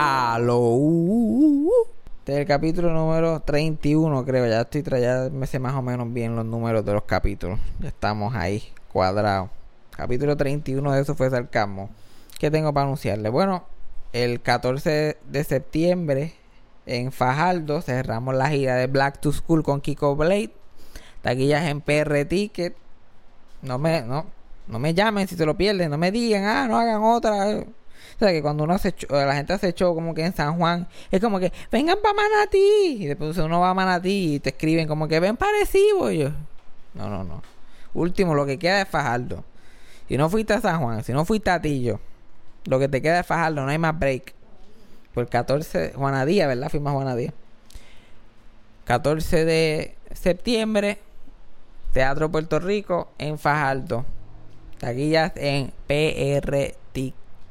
Aló. Este es el capítulo número 31, creo. Ya estoy ya me sé más o menos bien los números de los capítulos. Ya estamos ahí, cuadrados. Capítulo 31 de eso fue Sarcasmo. ¿Qué tengo para anunciarle? Bueno, el 14 de septiembre en Fajardo cerramos la gira de Black to School con Kiko Blade. Taquillas en PR Ticket. No me, no, no me llamen si se lo pierden. No me digan, ah, no hagan otra. O sea, que cuando uno hace la gente hace show como que en San Juan, es como que, vengan para Manatí. Y después uno va a Manatí y te escriben como que, ven parecido. yo, no, no, no. Último, lo que queda es Fajardo. Si no fuiste a San Juan, si no fuiste a Tillo, lo que te queda es Fajardo, no hay más break. Por el 14, Juanadía, ¿verdad? Fuimos a Juanadía. 14 de septiembre, Teatro Puerto Rico en Fajardo. Taquillas en PR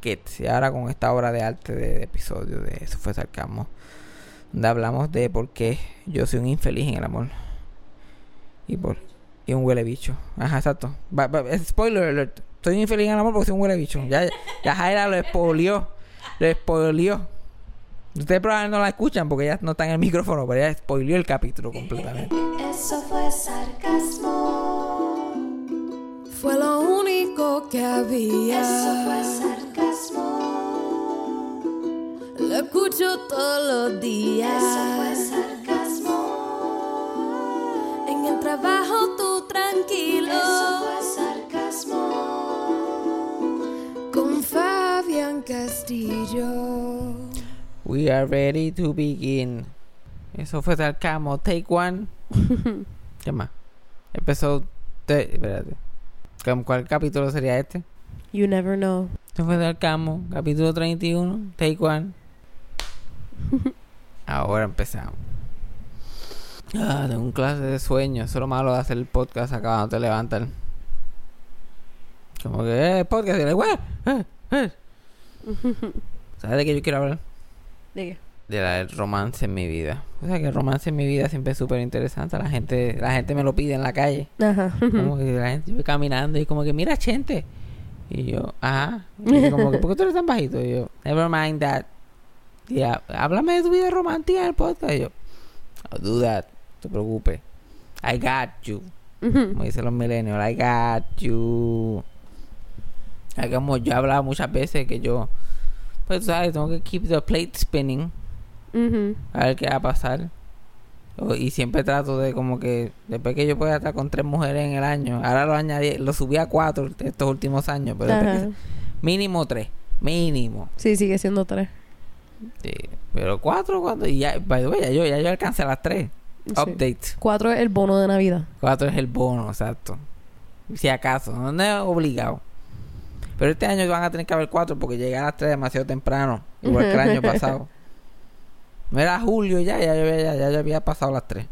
Tickets. Y ahora con esta obra de arte de, episodio de Eso fue sarcasmo. Donde hablamos de por qué yo soy un infeliz en el amor. Y por y un huele bicho. Ajá, exacto. spoiler alert. Soy un infeliz en el amor porque soy un huele bicho. Ya, ya Jaira lo expolió. Lo expolió. Ustedes probablemente no la escuchan porque ya no está en el micrófono, pero ya spoileó el capítulo completamente. Eso fue sarcasmo. Fue lo único que había. Eso fue sarcasmo. Lo escucho todos los días. Eso fue sarcasmo. En el trabajo tú tranquilo. Eso fue sarcasmo. Con Fabián Castillo. We are ready to begin. Eso fue Sarcasmo. Take one. ¿Qué más? Empezó. Espérate. ¿Cuál capítulo sería este? You never know. Eso fue Sarcasmo. Capítulo 31. Take one. Ahora empezamos. Ah, tengo un clase de sueño. Eso es lo malo de hacer el podcast acabando de levantar. Como que, eh, podcast. Y le, eh, eh. ¿Sabes de qué yo quiero hablar? ¿De del romance en mi vida. O sea que el romance en mi vida siempre es súper interesante. La gente, la gente me lo pide en la calle. Ajá. Como que la gente yo voy caminando y como que mira gente. Y yo, ajá. Y como que, ¿por qué tú eres tan bajito? Y yo, never mind that. Y háblame de tu vida romántica en el podcast. Y yo, oh, do that. No te preocupes. I got you. Como dicen los millennials, I got you. Como yo he hablado muchas veces que yo pues, ¿sabes? Tengo que keep the plate spinning. A ver qué va a pasar. Y siempre trato de como que después que yo pueda estar con tres mujeres en el año, ahora lo añadí, lo subí a cuatro estos últimos años, pero mínimo tres, mínimo. Sí, sigue siendo tres. Sí, pero cuatro cuando y ya, ya yo ya yo alcancé las tres. Update. Cuatro es el bono de Navidad. Cuatro es el bono, exacto. Si acaso, no es obligado. Pero este año van a tener que haber cuatro porque llegué a las tres demasiado temprano, igual que el año pasado. No era julio ya, ya, ya, ya, había pasado las tres.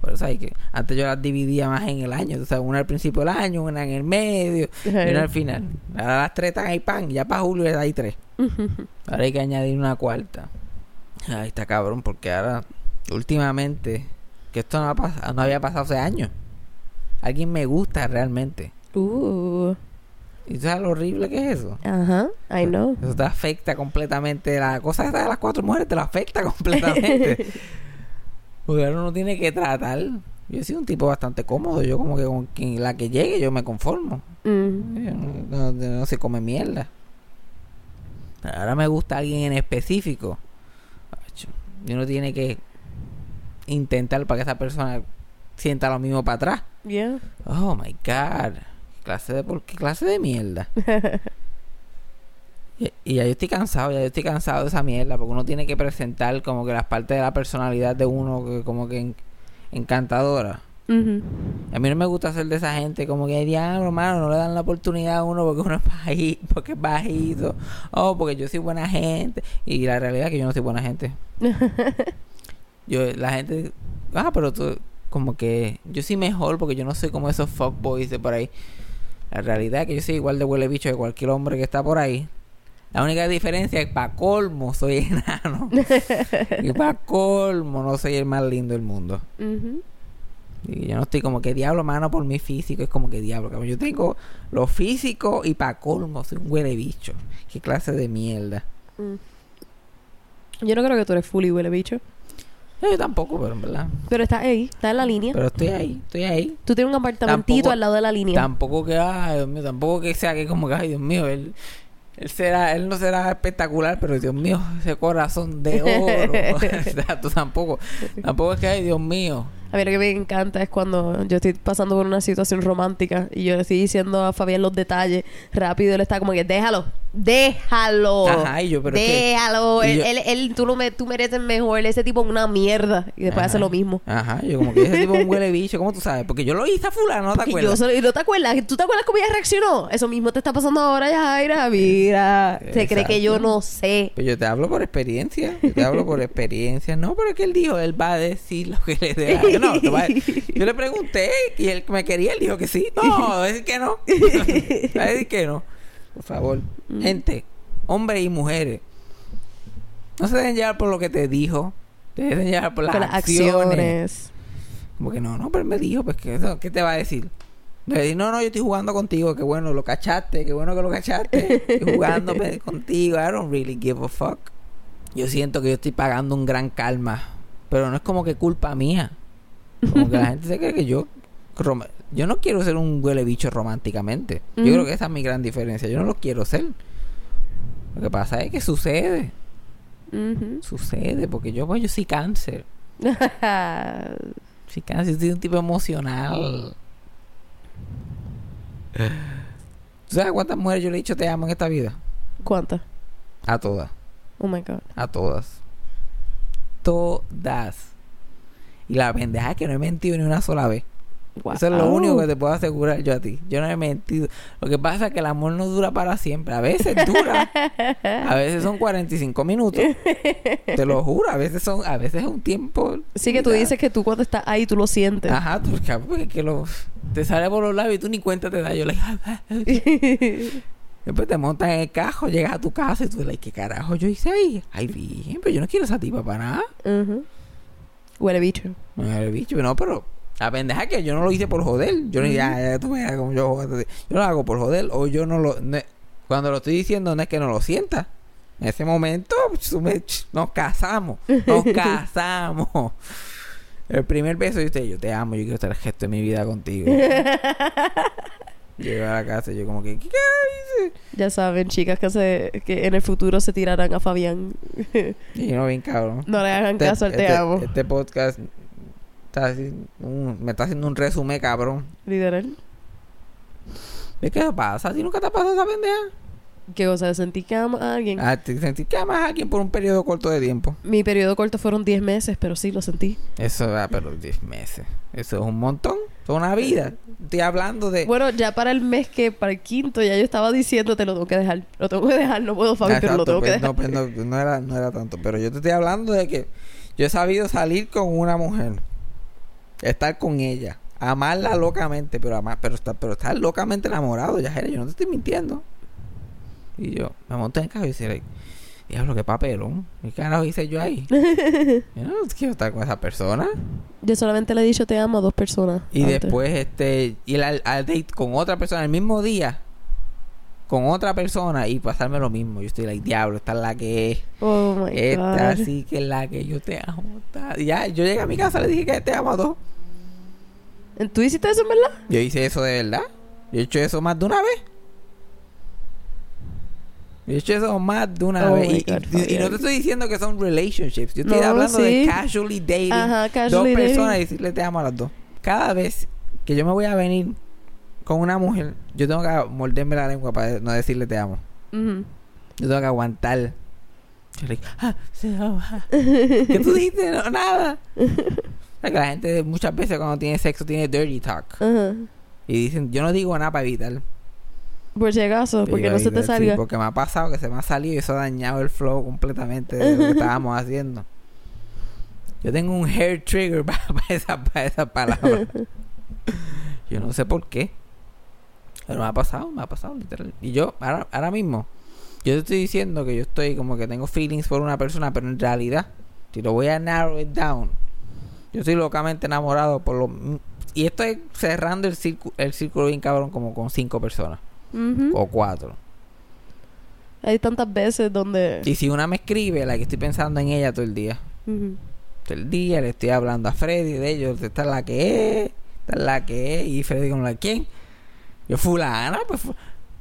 Por eso hay que antes yo las dividía más en el año, o sea, una al principio del año, una en el medio y una al final. Ahora las tres están ahí pan, ya para julio ya hay tres. Ahora hay que añadir una cuarta. Ahí está cabrón, porque ahora últimamente que esto no, ha no había pasado hace años. Alguien me gusta realmente. Uh. ¿Y sabes lo horrible que es eso? Ajá, I know. Eso te afecta completamente. La cosa esta de las cuatro mujeres te la afecta completamente. Porque uno tiene que tratar. Yo he sido un tipo bastante cómodo. Yo como que con quien, la que llegue yo me conformo. Mm. No, se come mierda. Ahora me gusta alguien en específico. Y uno tiene que intentar para que esa persona sienta lo mismo para atrás. Yeah. Oh my God clase de por qué clase de mierda. y, ya yo estoy cansado, ya yo estoy cansado de esa mierda, porque uno tiene que presentar como que las partes de la personalidad de uno que como que encantadora. A mí no me gusta ser de esa gente como que diablo, hermano, no le dan la oportunidad a uno porque uno es bajito, porque es bajito, oh, porque yo soy buena gente. Y la realidad es que yo no soy buena gente. yo, la gente, ah, pero tú, como que yo soy mejor porque yo no soy como esos fuckboys de por ahí. La realidad es que yo soy igual de huele bicho que cualquier hombre que está por ahí. La única diferencia es que para colmo soy enano. y para colmo no soy el más lindo del mundo. Y yo no estoy como que diablo, mano, por mi físico. Es como que diablo. yo tengo lo físico y para colmo soy un huele bicho. Qué clase de mierda. Mm. Yo no creo que tú eres fully huele bicho. Yo tampoco, pero en verdad. Pero estás ahí, estás en la línea. Pero estoy ahí, estoy ahí. Tú tienes un apartamentito Tampoco- al lado de la línea. Tampoco que, ay, Dios mío, tampoco que sea que como que, ay, Dios mío, él, él será, él no será espectacular, pero Dios mío, ese corazón de oro. o sea, tú tampoco, tampoco es que, ay, Dios mío. A mí lo que me encanta es cuando yo estoy pasando por una situación romántica y yo le estoy diciendo a Fabián los detalles rápido. Él está como que, déjalo, déjalo. Ajá, y yo, pero que- déjalo. él, yo- él, él- tú, no me, tú mereces mejor. Ese tipo es una mierda. Y después Ajá. hace lo mismo. Ajá, yo como que ese tipo es un huele bicho, ¿cómo tú sabes? Porque yo lo hice a fulano, ¿no te Y yo acuerdas? solo- ¿y no te acuerdas? ¿Tú te acuerdas cómo ella reaccionó? Eso mismo te está pasando ahora, Yajaira. Mira. Se cree que yo no sé. Pues yo te hablo por experiencia, yo te hablo por experiencia. No, pero es que él dijo, él va a decir lo que le dé gana. No, te va a- yo le pregunté y él me quería, él dijo que sí. No, va a decir que no. Va a decir que no. Por favor, Mm. gente, hombres y mujeres, no se dejen llevar por lo que te dijo, te dejen llevar por las, acciones. acciones. Como que no, no, pero me dijo, pues que eso, ¿qué te va a decir? Le dije, no, no, yo estoy jugando contigo, qué bueno, lo cachaste, qué bueno que lo cachaste. Estoy jugando pe- contigo, I don't really give a fuck. Yo siento que yo estoy pagando un gran calma, pero no es como que culpa mía. Como que la gente se cree que yo... rom- Yo no quiero ser un huele bicho románticamente. Yo creo que esa es mi gran diferencia. Yo no lo quiero ser. Lo que pasa es que sucede. Sucede, porque yo, pues, yo soy cáncer. Sí, casi soy un tipo emocional. ¿Tú sabes cuántas mujeres yo le he dicho te amo en esta vida? ¿Cuántas? A todas. Oh my God. A todas. Todas. Y la pendeja es que no he mentido ni una sola vez. Eso es lo único que te puedo asegurar yo a ti. Yo no he mentido. Lo que pasa es que el amor no dura para siempre. A veces dura. A veces son 45 minutos. Te lo juro. A veces son, a veces es un tiempo. Sí que tú dices que tú cuando estás ahí tú lo sientes. Ajá, tú, porque que lo, te sale por los labios y tú ni cuenta te das. Yo le Después te montas en el cajo, llegas a tu casa y tú le ¿qué carajo yo hice ahí? Ay, bien, pero yo no quiero esa tipa para nada. Ujú. Huele bicho. Me bicho, no, pero la pendeja que yo no lo hice por joder. Yo no ya, ya tú me como yo. Yo lo hago por joder o yo no lo... no- cuando lo estoy diciendo no es que no lo sienta. En ese momento nos casamos. Nos casamos. El primer beso y usted, yo te amo, yo quiero estar el gesto de mi vida contigo. Llego a la casa y yo como que, ¿qué hice? Ya saben, chicas que, se, que en el futuro se tirarán a Fabián. Y no bien cabrón. no le hagan Este- caso al te este- amo. Este podcast está así, un- me está haciendo un resumen, cabrón. Literal. ¿Ves qué pasa? ¿A ti nunca te ha pasado esa pendeja? ¿Qué cosa? ¿Sentí que amo a alguien? Ah, te sentí que amas a alguien por un periodo corto de tiempo. Mi periodo corto fueron 10 meses, pero sí lo sentí. Eso, ah, pero 10 meses. Eso es un montón. Es una vida. Estoy hablando de. Bueno, ya para el mes que, para el quinto, ya yo estaba diciendo, te lo tengo que dejar. Lo tengo que dejar, no puedo, Fabi, Ah, pero lo tengo que pues, dejar. no, pues, no, no era, no era tanto. Pero yo te estoy hablando de que yo he sabido salir con una mujer. Estar con ella. Amarla locamente. Pero amar, pero estar, pero estar locamente enamorado, ya yo no te estoy mintiendo. Y yo me monté en carro y diablo, qué papelón. ¿Qué carajo hice yo ahí? yo no quiero estar con esa persona. Yo solamente le he dicho te amo a dos personas. Y antes. después este ir al, al date con otra persona el mismo día. Con otra persona y pasarme lo mismo. Yo estoy like, diablo, esta es la que es. Oh my Esta God. sí que es la que yo te amo. esta- Ya, yo llegué a mi casa le dije que te amo a dos. ¿Tú hiciste eso en verdad? Yo hice eso de verdad. Yo he hecho eso más de una vez. Yo he hecho eso más de una Oh vez. Y, God, y- y no te estoy diciendo que son relationships. Yo estoy No, hablando de casually dating. Ajá, dos casually personas dating. y decirle te amo a las dos. Cada vez que yo me voy a venir con una mujer, yo tengo que morderme la lengua para no decirle te amo. Yo tengo que aguantar. Yo le digo, ah, se ama. ¿Qué tú dijiste? No, nada. O sea, que la gente muchas veces cuando tiene sexo tiene dirty talk. Ajá. Y dicen, yo no digo nada para evitar. Por si acaso, porque no se te evitar, sí, salga. porque me ha pasado que se me ha salido y eso ha dañado el flow completamente de lo que estábamos haciendo. Yo tengo un hair trigger para, esa, para esa palabra. Yo no sé por qué. Pero me ha pasado, me ha pasado literal. Y yo, ahora, ahora mismo, yo te estoy diciendo que yo estoy como que tengo feelings por una persona, pero en realidad, si lo voy a narrow it down, yo estoy locamente enamorado por lo... Y estoy cerrando el círculo, el círculo bien cabrón como con cinco personas O cuatro. Hay tantas veces donde... Y si una me escribe, la que estoy pensando en ella todo el día. Todo el día le estoy hablando a Freddy de ellos. Esta es la que es. Esta es la que es. Y Freddy como la quién. Yo fulana, pues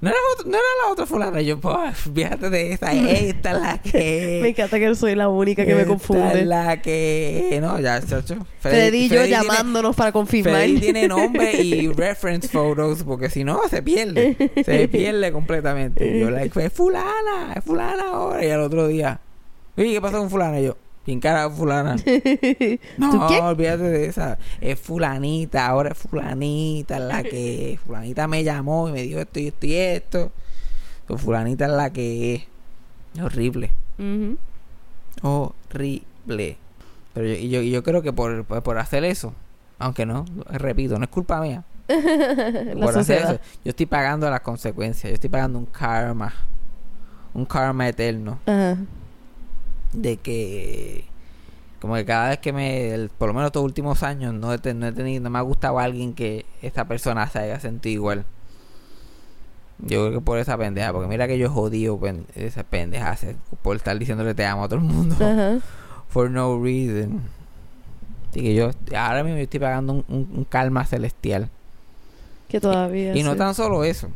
no era, otra- no era la otra fulana. Yo, pues, fíjate de esta. Esta es la que. Me encanta que soy la única que me confunde. la que. No, ya, chacho. Freddy y yo Freddy tiene- llamándonos para confirmar. Freddy tiene nombre y reference photos porque si no se pierde. Se pierde completamente. Yo like, es fulana, es fulana ahora. Y al otro día, "Oye, ¿qué pasó con fulana? Y yo, ¿quién cara fulana? No, ¿Tú qué? olvídate de esa. Es fulanita, ahora es fulanita la que es. Fulanita me llamó y me dijo esto y esto y esto. So, fulanita es la que es. Horrible. Ujú. Horrible. Pero yo, y yo, yo creo que por, por, por hacer eso, aunque no, repito, no es culpa mía. La por hacer eso, yo estoy pagando las consecuencias. Yo estoy pagando un karma. Un karma eterno. Ajá. De que. Como que cada vez que me. el- por lo menos estos últimos años, no he, no he tenido. No me ha gustado alguien que esta persona se haya sentido igual. Yo creo que por esa pendeja. Porque mira que yo jodido pen- esa pendeja. Por estar diciéndole te amo a todo el mundo. Ajá. For no reason. Así que yo. Ahora mismo yo estoy pagando un, un, un karma celestial. Que todavía. Y no sí. tan solo eso.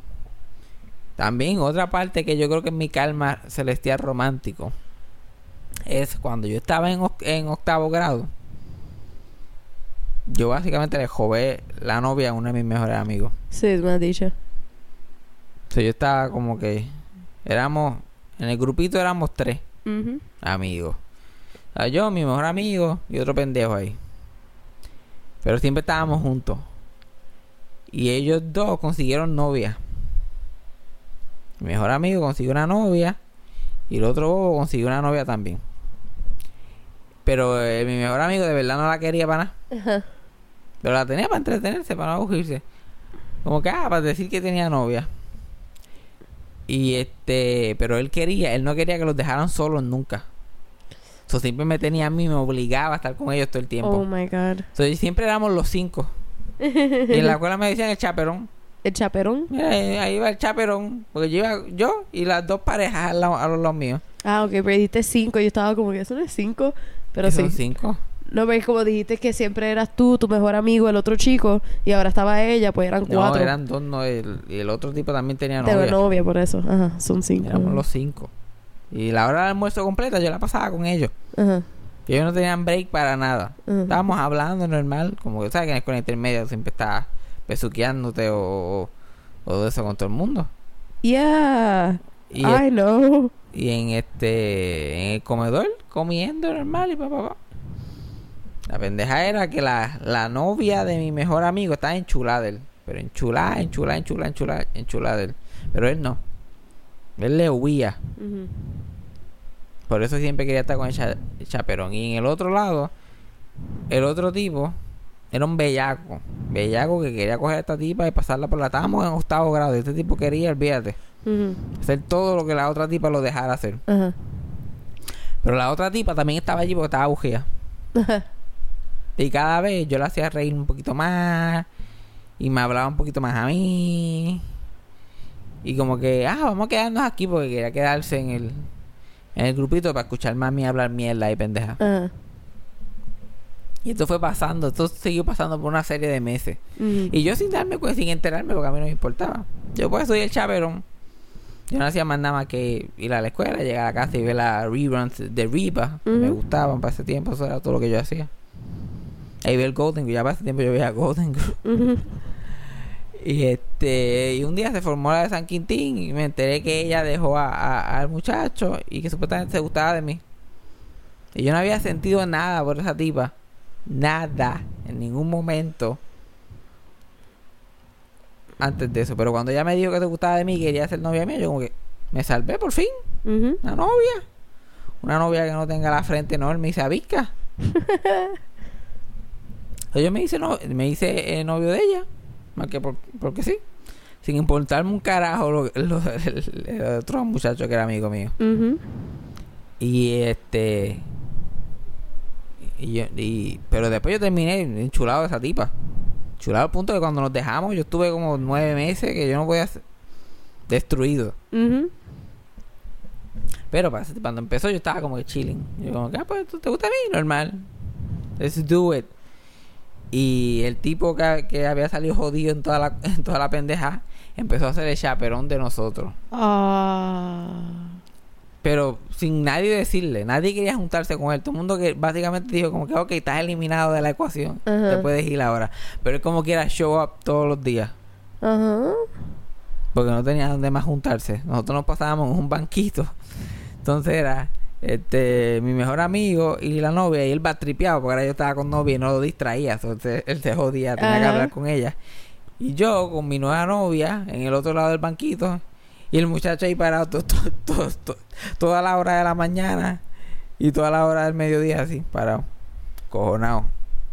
También otra parte que yo creo que es mi calma celestial romántico es cuando yo estaba en, oc- en octavo grado. Yo básicamente le jové la novia a uno de mis mejores amigos. Sí, me has dicho. O sea, yo estaba como que éramos en el grupito éramos tres amigos. O sea, yo, mi mejor amigo y otro pendejo ahí. Pero siempre estábamos juntos. Y ellos dos consiguieron novia. Mi mejor amigo consiguió una novia. Y el otro bobo consiguió una novia también. Pero eh, mi mejor amigo de verdad no la quería para nada. Ajá. Pero la tenía para entretenerse, para no aburrirse. Como que, ah, para decir que tenía novia. Y este, pero él quería, él no quería que los dejaran solos nunca. So, siempre me tenía a mí, me obligaba a estar con ellos todo el tiempo. Oh my god. So, siempre éramos los cinco. y en la escuela me decían el chaperón. El chaperón. Mira, ahí va el chaperón. Porque yo iba, yo y las dos parejas a los, míos. Ah, ok, pero dijiste cinco. Yo estaba como que eso no es cinco. Pero sí. Son cinco. No, pero como dijiste que siempre eras tú, tu mejor amigo, el otro chico, y ahora estaba ella, pues eran No, cuatro. eran dos, no, el, y el otro tipo también tenía Tengo novia. novia por eso. Ajá, son cinco. Éramos los cinco. Y la hora del almuerzo completa yo la pasaba con ellos. Ajá. Que ellos no tenían break para nada. Ajá. Estábamos hablando normal, como que sabes que en la intermedia siempre estás besuqueándote o, o, de eso con todo el mundo. Yeah. Y, I know. y en este en el comedor comiendo normal y pa, pa, pa. La pendeja era que la, la novia de mi mejor amigo estaba enchulada de él. Pero enchulada, enchulada, enchulada, enchulada, enchulada de él. Pero él no. Él le huía. Por eso siempre quería estar con el, cha- el chaperón. Y en el otro lado, el otro tipo era un bellaco. Bellaco que quería coger a esta tipa y pasarla por la... Estábamos en octavo grado. y Este tipo quería, olvídate, hacer todo lo que la otra tipa lo dejara hacer. Ajá. Pero la otra tipa también estaba allí porque estaba bujía. Ajá. Y cada vez yo la hacía reír un poquito más. Y me hablaba un poquito más a mí. Y como que, ah, vamos a quedarnos aquí porque quería quedarse en el, en el grupito para escucharme a mí hablar mierda y pendeja. Y esto fue pasando, esto siguió pasando por una serie de meses. Y yo sin darme cuenta, sin enterarme, porque a mí no me importaba. Yo pues soy el chaperón. Yo no hacía más nada más que ir a la escuela, llegar a casa y ver las reruns de que Me gustaban para ese tiempo, eso era todo lo que yo hacía. Ahí ver Golden Girl, ya para ese tiempo yo veía Golden Girl. Y este, y un día se formó la de San Quintín y me enteré que ella dejó a- a- al muchacho y que supuestamente se gustaba de mí. Y yo no había sentido nada por esa tipa. Nada. En ningún momento. Antes de eso. Pero cuando ella me dijo que se gustaba de mí y quería ser novia mía, yo como que me salvé por fin. Una novia. Una novia que no tenga la frente enorme y se avisca. Yo me hice, no, me hice eh, novio de ella. Más que por, porque sí. Sin importarme un carajo lo, lo- el, el otro muchacho que era amigo mío. Y este. Y yo, y, pero después yo terminé enchulado de esa tipa. Enchulado al punto que cuando nos dejamos, yo estuve como nueve meses que yo no voy a ser destruido. Pero cuando empezó yo estaba como que chilling. Yo como que, ah, pues, ¿tú- ¿te gusta a mí? Normal. Let's do it. Y el tipo que, que había salido jodido en toda la, en toda la pendeja empezó a ser el chaperón de nosotros. Ah. Pero sin nadie decirle, nadie quería juntarse con él. Todo el mundo que básicamente dijo como que, ok, estás eliminado de la ecuación. Te puedes ir ahora. Pero él como quiera show up todos los días. Ajá. Porque no tenía donde más juntarse. Nosotros nos pasábamos en un banquito. Entonces era este mi mejor amigo y la novia. Y él va tripeado porque ahora yo estaba con novia y no lo distraía. Entonces él se jodía, tenía que hablar con ella. Y yo con mi nueva novia en el otro lado del banquito. Y el muchacho ahí parado to- to- to- to- toda la hora de la mañana y toda la hora del mediodía así, parado. Cojonado.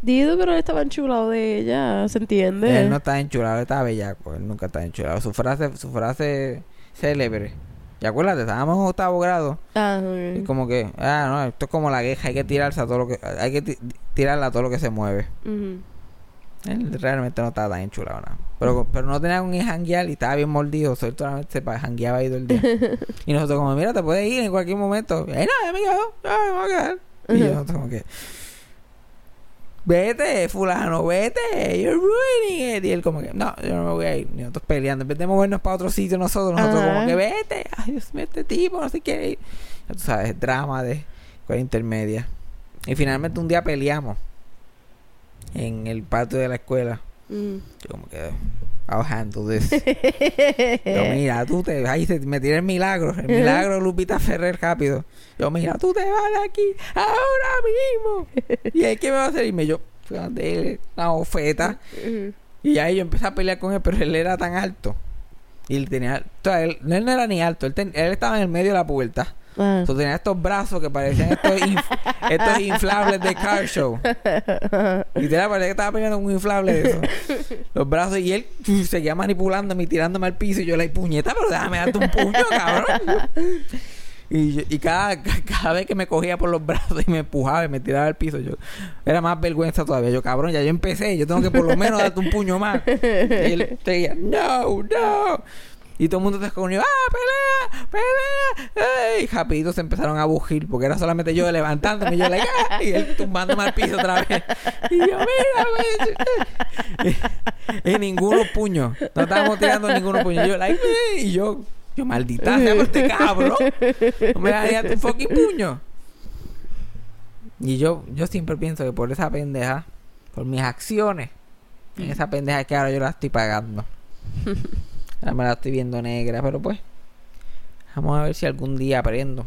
Dido, pero él estaba enchulado de ella, ¿se entiende? Él no está enchulado, él está bellaco. Él nunca está enchulado. Su frase, su frase célebre. Y acuérdate, estábamos en octavo grado. Ah, Y ok. como que, ah, no, esto es como la queja, hay que tirarse a todo lo que, hay que ti- tirarla a todo lo que se mueve. Ujú. Él realmente no estaba tan enchulado nada. Pero, pero no tenía con quién janguear y estaba bien mordido. Él solamente se jangueaba ahí todo el día. y nosotros como, mira, te puedes ir en cualquier momento. Y no, ya me quedo, ya me voy a quedar. Y nosotros como que, vete, fulano, vete, you're ruining it. Y él como que, no, yo no me voy a ir. Y nosotros peleando. En vez de movernos para otro sitio nosotros, nosotros como que, vete, ay Dios mío, este tipo no se quiere ir. Ya tú sabes, drama de escuela intermedia. Y finalmente un día peleamos en el patio de la escuela. Mm. Yo como que, I'll handle this. Yo, mira, tú te ahí se me tiré el milagro, el milagro Lupita Ferrer rápido. Yo, mira, tú te vas de aquí ahora mismo. Y él, ¿qué me va a hacer? Y me yo, de una bofeta. Ujú. Y ahí yo empecé a pelear con él, pero él era tan alto. Y él tenía, o sea, él, él no era ni alto, él, ten- él estaba en el medio de la puerta. Ah. Entonces tenía estos brazos que parecían estos, inf- estos inflables de car show. Literal, parecía que estaba peleando con un inflable de eso. Los brazos y él seguía manipulándome y tirándome al piso. Y yo, la puñeta, pero déjame darte un puño, cabrón. Y, y cada, ca- cada vez que me cogía por los brazos y me empujaba y me tiraba al piso, yo era más vergüenza todavía. Yo, cabrón, ya yo empecé, yo tengo que por lo menos darte un puño más. Y él seguía, no, no. Y todo el mundo se escondió, ¡ah, pelea! ¡pelea! Y rapidito se empezaron a bugir porque era solamente yo levantándome y yo, like, ¡ah! y él tumbándome al piso otra vez. Y yo, mira. Y, y ninguno puño. No estábamos tirando ninguno puño. Y yo, like, y yo, yo, maldita sea, este cabrón. No me daría tu fucking puño. Y yo, yo siempre pienso que por esa pendeja, por mis acciones, en esa pendeja que ahora yo la estoy pagando. Ahora me la estoy viendo negra, pero pues. Vamos a ver si algún día aprendo.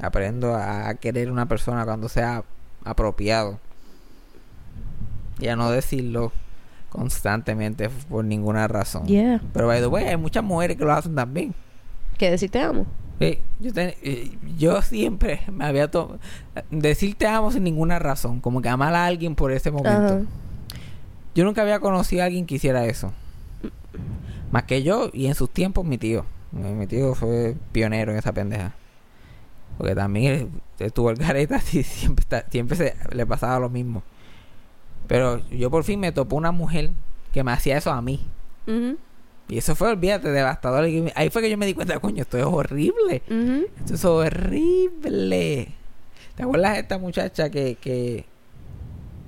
Aprendo a querer una persona cuando sea apropiado. Y a no decirlo constantemente por ninguna razón. Yeah. Pero by the way, hay muchas mujeres que lo hacen también. ¿Qué decir te amo? Sí, yo, te- eh, yo siempre me había tomado... Decir te amo sin ninguna razón. Como que amar a alguien por ese momento. Ajá. Yo nunca había conocido a alguien que hiciera eso. Más que yo y en sus tiempos mi tío. Mi mi tío fue pionero en esa pendeja. Porque también estuvo el gareta y siempre, está- siempre se, le pasaba lo mismo. Pero yo por fin me topé una mujer que me hacía eso a mí. Y eso fue, olvídate, devastador. Y Ahí fue que yo me di cuenta, coño, esto es horrible. Esto es horrible. ¿Te acuerdas de esta muchacha que, que,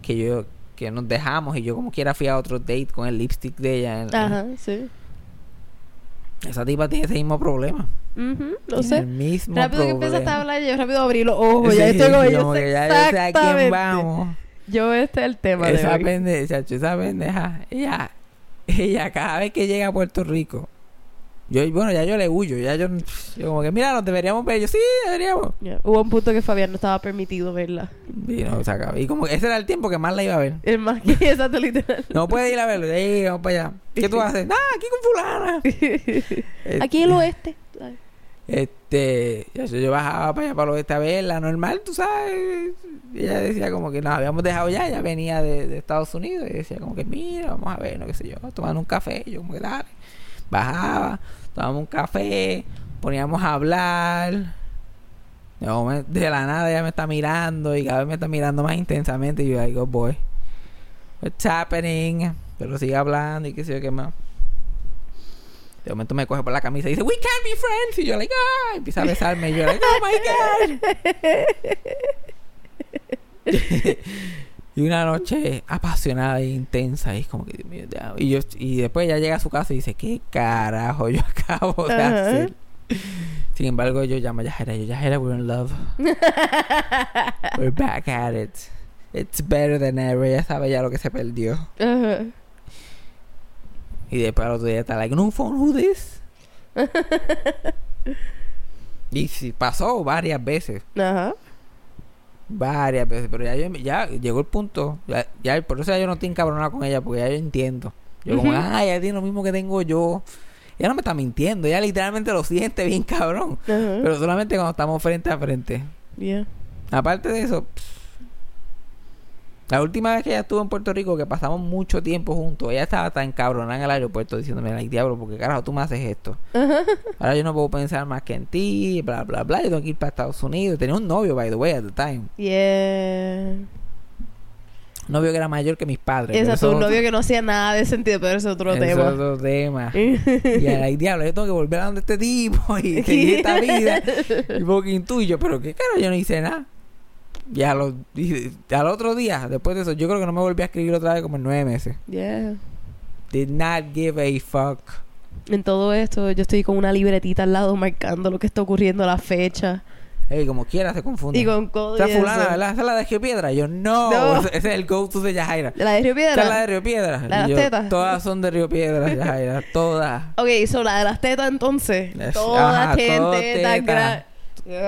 que yo, que nos dejamos y yo como quiera fui a otro date con el lipstick de ella? en- Ajá, sí. Esa tipa tiene ese mismo problema. Lo Tiene sé. El mismo Rápido que empezaste a hablar, yo rápido abrí los ojos. Sí, ya estoy sé que ya yo sé a quién vamos. Yo este es el tema de Esa hoy. pendeja, esa pendeja, ella, ella cada vez que llega a Puerto Rico, yo, bueno, ya yo le huyo, ya yo, yo como que, mira, nos deberíamos ver, yo, sí, deberíamos. Hubo un punto que Fabián no estaba permitido verla. Y, no, y como que ese era el tiempo que más la iba a ver. Es más que exacto, literal. No puede ir a verlo, vamos para allá. ¿Qué tú haces? Ah, aquí con fulana. Aquí en el oeste. Ay. Este, yo, yo bajaba para allá para el oeste a verla, normal, tú sabes. Y ella decía como que nos habíamos dejado ya, ella venía de, de Estados Unidos y decía como que mira, vamos a ver, no qué sé yo, tomando un café, yo como que dale. Bajaba, tomábamos un café, poníamos a hablar. De, momento- de la nada ella me está mirando y cada vez me está mirando más intensamente y yo digo, boy, what's happening? Pero sigue hablando y qué sé yo qué más. De momento me coge por la camisa y dice, we can't be friends. Y yo, like, ah, empieza a besarme. Y yo, like, oh my God. y una noche apasionada e intensa. Y es como que, ya. Y, yo, y después ella llega a su casa y dice, ¿qué carajo yo acabo de hacer? Sin embargo, yo llamo a Yajera. Yo, Yajera, we're in love. we're back at it. It's better than ever. Ella sabe ya lo que se perdió. Y después al otro día está like, no phone, who this? y sí, pasó varias veces. Ajá. Varias veces. Pero ya, yo- ya llegó el punto. Ya, ya- por eso ya yo no estoy encabronado con ella, porque ya yo entiendo. Yo como, ah, ella tiene lo mismo que tengo yo. Ella no me está mintiendo. Ella literalmente lo siente bien cabrón. Pero solamente cuando estamos frente a frente. Yeah. Aparte de eso, pff, la última vez que ella estuvo en Puerto Rico, que pasamos mucho tiempo juntos, ella estaba tan encabronada en el aeropuerto diciéndome, ay diablo, porque carajo tú me haces esto? Ahora yo no puedo pensar más que en ti, bla, bla, bla, yo tengo que ir para Estados Unidos. Tenía un novio, by the way, at the time. Yeah. Un novio que era mayor que mis padres. Exacto, un es novio otro- que no hacía nada de sentido, pero es otro eso tema. es otro tema. y ay diablo, yo tengo que volver a donde este tipo y seguir esta vida. y porque intuyo, pero qué caro, yo no hice nada. Y a los- y al otro día, después de eso, yo creo que no me volví a escribir otra vez como en nueve meses. Yeah. Did not give a fuck. En todo esto, yo estoy con una libretita al lado marcando lo que está ocurriendo, la fecha. Ey, como quiera se confunde. Y con codo Esa y fulana. ¿verdad? Esa es la de Río Piedra. Yo, no. No. Ese, es el go-to de Yajaira. ¿La de Río Esa es la de Piedra? Río Piedra. ¿La de Y las tetas? Todas son de Río Piedra, Yajaira. Todas. Ok, so la de las tetas entonces. Es- Todas ajá, tienen tetas teta. grandes.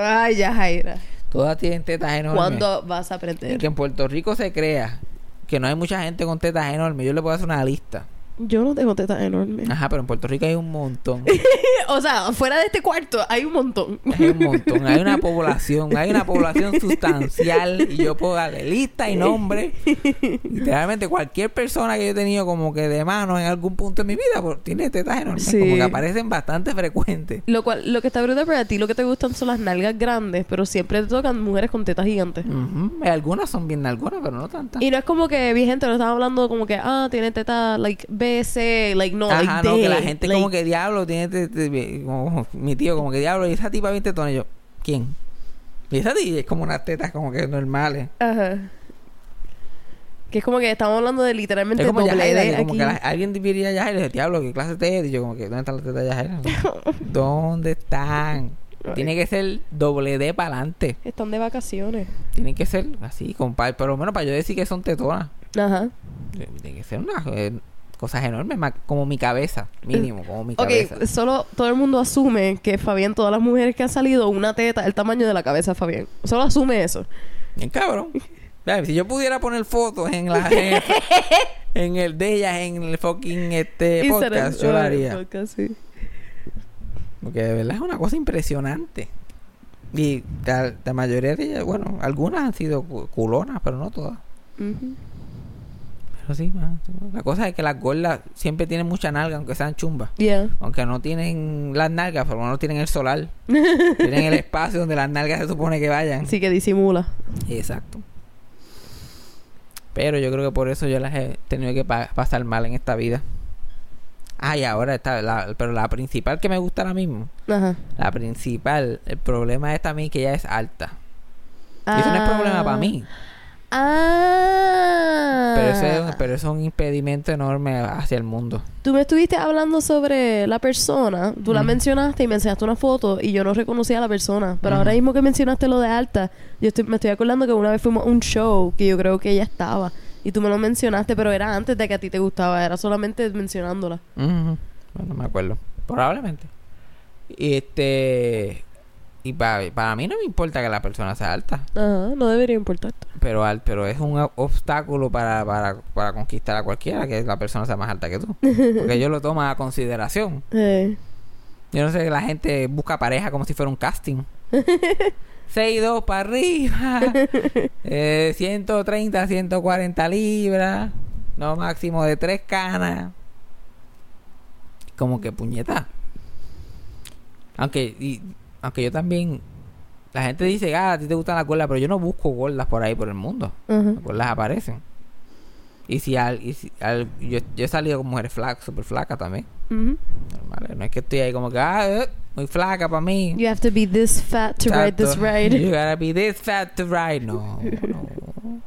Ay, ya, Jaira. Todas tienen tetas enormes. ¿Cuándo vas a Y aprender? que en Puerto Rico se crea que no hay mucha gente con tetas enormes. Yo le puedo hacer una lista. Yo no tengo tetas enormes. Ajá, pero en Puerto Rico hay un montón. o sea, fuera de este cuarto hay un montón. Hay un montón. Hay una población. Hay una población sustancial. Y yo puedo darle lista y nombre. Literalmente cualquier persona que yo he tenido como que de mano en algún punto de mi vida pues, tiene tetas enormes. Sí. Como que aparecen bastante frecuentes. Lo cual, lo que está brutal para ti, lo que te gustan son las nalgas grandes, pero siempre te tocan mujeres con tetas gigantes. Y Algunas son bien algunas, pero no tantas. Y no es como que vi gente, no estaba hablando como que, ah, tiene teta, like, C, like, no, Ajá, like, no, que la gente like- como que diablo tiene te- te- como mi tío como que diablo y esa tipa 20 tonos y yo, ¿quién? Y esa tipa es como unas tetas como que normales. Ajá. Que es como que estamos hablando de literalmente como doble Yajaira, D que como aquí. que la- alguien diría Yajaira y diablo, ¿qué clase de teta? Y yo como que, ¿dónde están las tetas de Yajaira? ¿Dónde están? Tiene que ser doble D para adelante. Están de vacaciones. Tiene que ser así, compadre. Por lo menos para yo decir que son tetonas. Ajá. Tiene que ser unas eh, cosas enormes, más como mi cabeza, mínimo, como mi Ok, cabeza. solo todo el mundo asume que Fabián, todas las mujeres que han salido, una teta, el tamaño de la cabeza de Fabián. Solo asume eso. Bien cabrón. Si yo pudiera poner fotos en la en el, en el de ellas en el fucking este podcast, yo lo haría. podcast, sí. Porque de verdad es una cosa impresionante. Y la, la mayoría de ellas, bueno, algunas han sido cu- culonas, pero no todas. Ujú. Pero sí, ma, la cosa es que las gordas siempre tienen mucha nalga, aunque sean chumbas. Yeah. Aunque no tienen las nalgas, pero no tienen el solar. tienen el espacio donde las nalgas se supone que vayan. Sí que disimula. Exacto. Pero yo creo que por eso yo las he tenido que pa- pasar mal en esta vida. Ah, y ahora está, la, pero la principal que me gusta ahora mismo, Ajá. la principal, el problema es también que ella es alta. Y eso no es problema para mí, Ah. pero eso, es, un- pero eso es un impedimento enorme hacia el mundo. Tú me estuviste hablando sobre la persona, tú la mencionaste y me enseñaste una foto y yo no reconocía a la persona. Pero ahora mismo que mencionaste lo de alta, yo estoy- me estoy acordando que una vez fuimos a un show que yo creo que ella estaba. Y tú me lo mencionaste, pero era antes de que a ti te gustaba, era solamente mencionándola. Ujú. Bueno, no me acuerdo. Probablemente. Y este... Y pa- para mí no me importa que la persona sea alta. Ajá, no debería importarte. pero al, pero es un obstáculo para, para, para conquistar a cualquiera que la persona sea más alta que tú. Porque yo lo tomo a consideración. Eh, yo no sé la gente busca pareja como si fuera un casting. 6'2 para arriba. Eh, 130 140 libras. No máximo de tres canas. Como que puñeta aunque y- aunque yo también la gente dice ah a ti te gustan las gordas pero yo no busco gordas por ahí por el mundo las aparecen. Y si al, y si al- yo, yo he salido con mujeres flacas, súper flacas también. Normales. No es que estoy ahí como que, ah, eh, muy flaca para mí. You have to be this fat to ride this ride. You gotta be this fat to ride. No, no.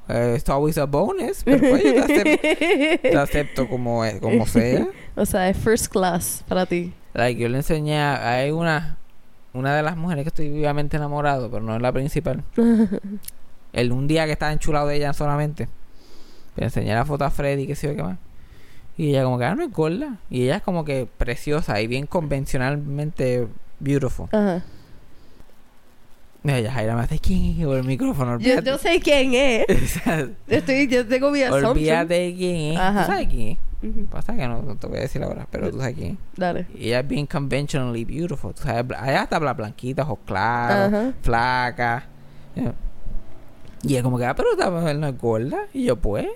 Eh, it's always a bonus. Pero pues yo te acepto, te acepto como, eh, como sea. o sea, es first class para ti. Like, yo le enseñé, hay una, una de las mujeres que estoy vivamente enamorado, pero no es la principal. El un día que estaba enchulado de ella solamente. Le enseñé la foto a Freddy, que sé yo qué más. Y ella como que, ah, no es gorda. Y ella es como que preciosa y bien convencionalmente beautiful. Ajá. Ella, Jaira, me hace quién es por el micrófono. Yo, yo sé quién es. O sea, Estoy, yo tengo mi assumption. olvídate de quién es. Ajá. ¿Tú sabes quién es? Ujú. Pasa que no, no te voy a decir ahora, pero tú sabes quién. Dale. Y ella es bien conventionally beautiful. Tú sabes, ella está bla blanquita, ojos claros, Ajá. flaca. Yeah. Y es como que, ah, pero esta mujer no es gorda. Y yo, pues,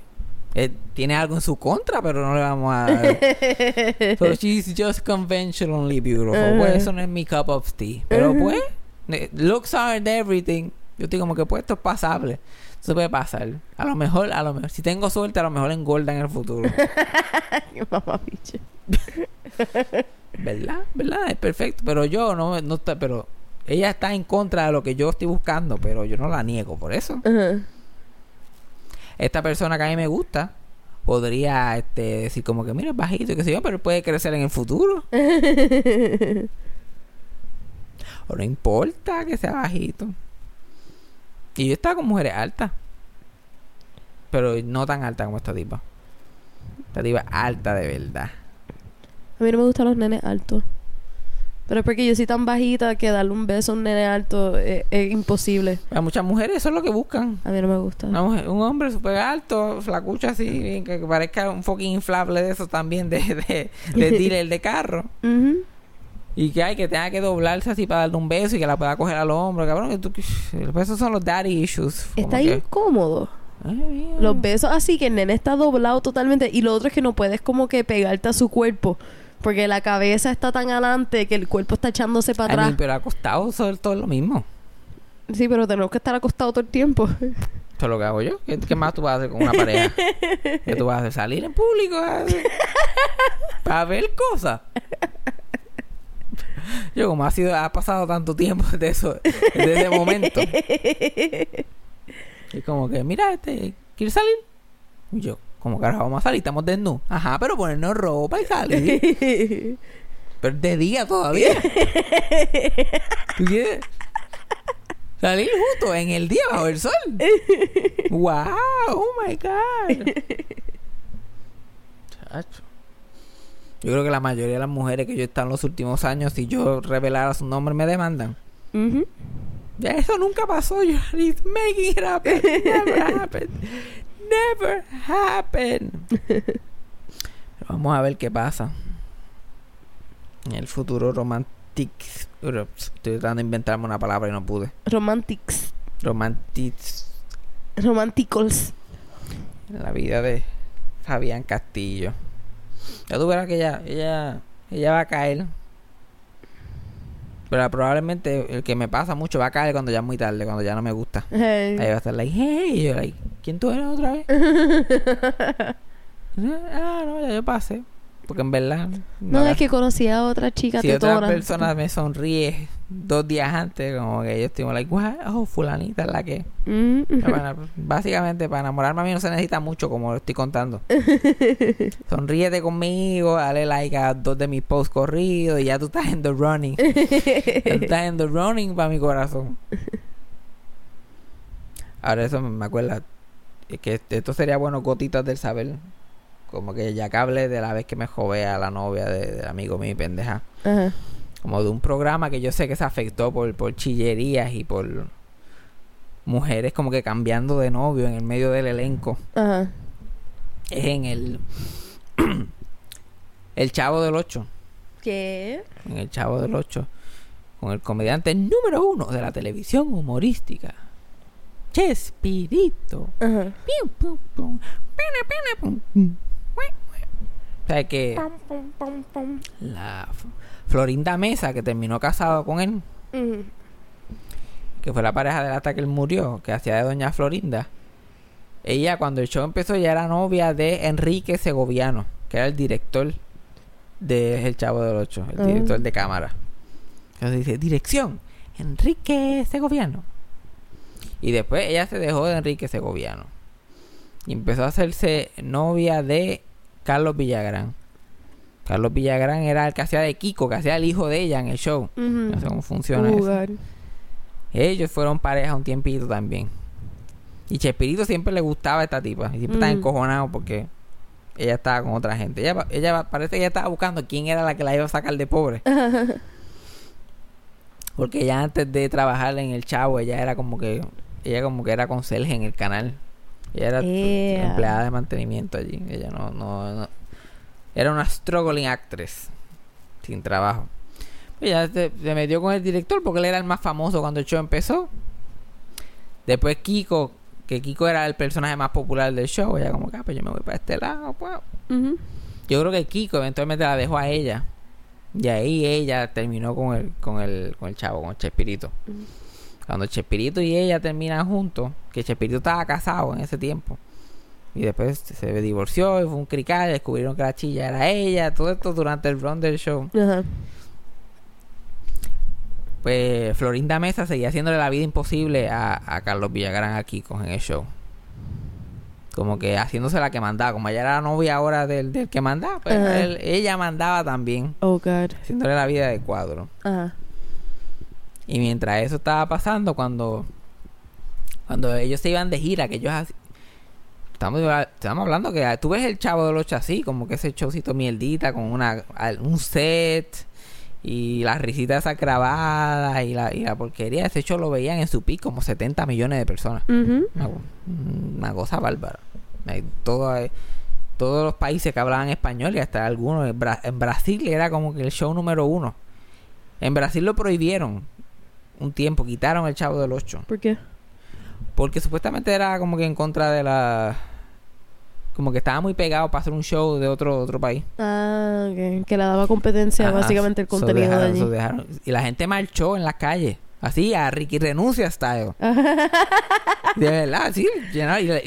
eh, tiene algo en su contra, pero no le vamos a... so she's just conventionally beautiful. Ajá. Pues eso no es mi cup of tea. Pero pues, eh, looks aren't everything. Yo estoy como que, pues, esto es pasable. Eso puede pasar. A lo mejor, a lo mejor, si tengo suerte, a lo mejor engorda en el futuro. Qué mamabicho. ¿Verdad? ¿Verdad? Es perfecto. Pero yo no, no está, pero ella está en contra de lo que yo estoy buscando, pero yo no la niego por eso. Esta persona que a mí me gusta podría este, decir como que mira, es bajito y qué sé yo, pero puede crecer en el futuro. O no importa que sea bajito. Y yo estaba con mujeres altas. Pero no tan alta como esta tipa. Esta tipa alta de verdad. A mí no me gustan los nenes altos. Pero es porque yo soy tan bajita que darle un beso a un nene alto es, es imposible. Hay muchas mujeres eso es lo que buscan. A mí no me gusta. Una mujer- un hombre súper alto, flacucho así, que, parezca un fucking inflable de esos también, de, de, de dealer de carro. Y que hay que tenga que doblarse así para darle un beso y que la pueda coger al hombro. Cabrón, que tú, que- esos son los daddy issues. Está que, incómodo. ay. Los besos así que el nene está doblado totalmente. Y lo otro es que no puedes como que pegarte a su cuerpo. Porque la cabeza está tan adelante que el cuerpo está echándose para mean, atrás. pero acostado sobre todo es lo mismo. Sí, pero tenemos que estar acostados todo el tiempo. Eso es lo que hago yo. ¿Qué, qué más tú vas a hacer con una pareja? ¿Qué tú vas a hacer? ¿Salir en público? Para ver cosas. Yo como ha sido, ha pasado tanto tiempo de eso, desde ese momento. Y como que, mira, este, ¿quieres salir? Y yo, ¿cómo carajo vamos a salir? Estamos desnudos. Ajá, pero ponernos ropa y salir. Pero de día todavía. ¿Tú quieres? Salir justo en el día bajo el sol. ¡Wow! ¡Oh my God! Chacho. Yo creo que la mayoría de las mujeres que yo he estado en los últimos años, si yo revelara su nombre, me demandan. Ya eso nunca pasó. Yo, making it happen. Never happened. Never happened. Pero vamos a ver qué pasa. En el futuro romantic. Estoy tratando de inventarme una palabra y no pude. Romantics. Romantic. Romanticals. La vida de Fabián Castillo. Ya tú verás que ella, ella, ella va a caer. Pero probablemente el que me pasa mucho va a caer cuando ya es muy tarde, cuando ya no me gusta. Hey. Ahí va a estar like, hey, y yo like, ¿quién tú eres otra vez? ah, no, ya yo pasé. Porque en verdad, No, es que conocí a otra chica si otra tetona. persona me sonríe dos días antes, como que yo estoy como like, what? Oh, fulanita es la que. Mm. Para- básicamente, para enamorarme a mí no se necesita mucho, como lo estoy contando. Sonríete conmigo, dale like a dos de mis posts corridos y ya tú estás en the running. Tú estás en the running para mi corazón. Ahora eso me- acuerda es que esto sería bueno gotitas del saber. Como que ya que hablé de la vez que me jové a la novia de- del amigo mío, pendeja. Ajá. Como de un programa que yo sé que se afectó por, por chillerías y por mujeres como que cambiando de novio en el medio del elenco. Ajá. Es en el. el Chavo del 8. ¿Qué? En el Chavo del 8. Con el comediante número uno de la televisión humorística. Chespirito. Ajá. Piu, pum, pum. Pene, pene, pum, pum. O sea que la Florinda Mesa, que terminó casado con él, que fue la pareja de él hasta que él murió, que hacía de Doña Florinda. Ella, cuando el show empezó, ya era novia de Enrique Segoviano, que era el director de El Chavo del Ocho, el director de cámara. Entonces dice, dirección, Enrique Segoviano. Y después ella se dejó de Enrique Segoviano. Y empezó a hacerse novia de Carlos Villagrán. Carlos Villagrán era el que hacía de Kiko, que hacía el hijo de ella en el show. No sé cómo funciona eso. Ellos fueron pareja un tiempito también. Y Chespirito siempre le gustaba a esta tipa. Y siempre estaba Mm. encojonado porque ella estaba con otra gente. Ella, ella parece que ella estaba buscando quién era la que la iba a sacar de pobre. Porque ella antes de trabajar en el Chavo, ella era como que ella como que era conserje en el canal. Ella era Ea. empleada de mantenimiento allí. Ella no, no, no- era una struggling actress sin trabajo. Ella se, se metió con el director porque él era el más famoso cuando el show empezó. Después Kiko, que Kiko era el personaje más popular del show, ella como que, ah, pues yo me voy para este lado. pues". Yo creo que Kiko eventualmente la dejó a ella. Y ahí ella terminó con el, con el, con el chavo, con Chespirito. Ujú. Cuando Chespirito y ella terminan juntos, que Chespirito estaba casado en ese tiempo. Y después se divorció y fue un crical, descubrieron que la chilla era ella, todo esto durante el run del show. Ajá. Pues Florinda Mesa seguía haciéndole la vida imposible a, a Carlos Villagrán aquí con el show. Como que haciéndose la que mandaba. Como ella era la novia ahora del, del que mandaba, pues él- ella mandaba también. Oh, God. Haciéndole la vida de cuadro. Ajá. Y mientras eso estaba pasando, cuando cuando ellos se iban de gira, que ellos así- estamos, estamos hablando que tú ves el chavo del 8 así, como que ese showcito mierdita con una un set y las risitas esas grabadas y la, y la porquería, ese show lo veían en su pico como 70 millones de personas. Una, una cosa bárbara. Todo, eh, todos los países que hablaban español y hasta algunos. En, Bra- en Brasil era como que el show número uno. En Brasil lo prohibieron un tiempo, quitaron el Chavo del 8. ¿Por qué? Porque supuestamente era como que en contra de la. Como que estaba muy pegado para hacer un show de otro otro país. Ah, ok. Que le daba competencia Ajá, básicamente el so contenido dejaron- de allí. so dejaron- y la gente marchó en la calle. Así, a Ricky Renuncia style. De verdad, sí. y,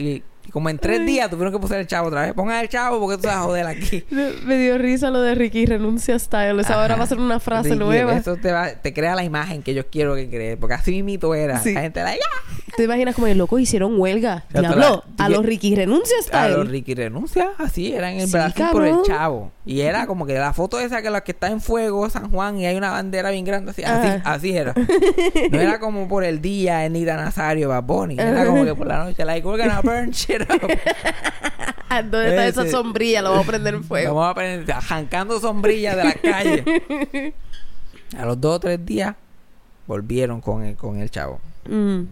y- y como en tres Ay. días tuvieron que poner el chavo otra vez. Pongan el chavo porque tú vas a joder aquí. Me dio risa lo de Ricky renuncia style. Esa ahora va a ser una frase Ricky, nueva. Eso te, va, te crea la imagen que yo quiero que crees. Porque así mito era. Sí. La gente la ¡ya! ¿Te imaginas como el loco hicieron huelga? Diablo, la- a los Ricky renuncia A style. los Ricky renuncia, así era en el Sí, Brasil por el chavo. Y era como que la foto esa que la que está en fuego, San Juan, y hay una bandera bien grande, así, así, Ajá. así era. No era como por el día Nida Nazario, Bad Bunny. Era como que por la noche, like, we're gonna burn shit up. Ah, ¿Dónde está esa sombrilla? Lo vamos a prender en fuego. Vamos a aprender, arrancando sombrillas de la calle. A los dos o tres días, volvieron con el, con el chavo. Mm.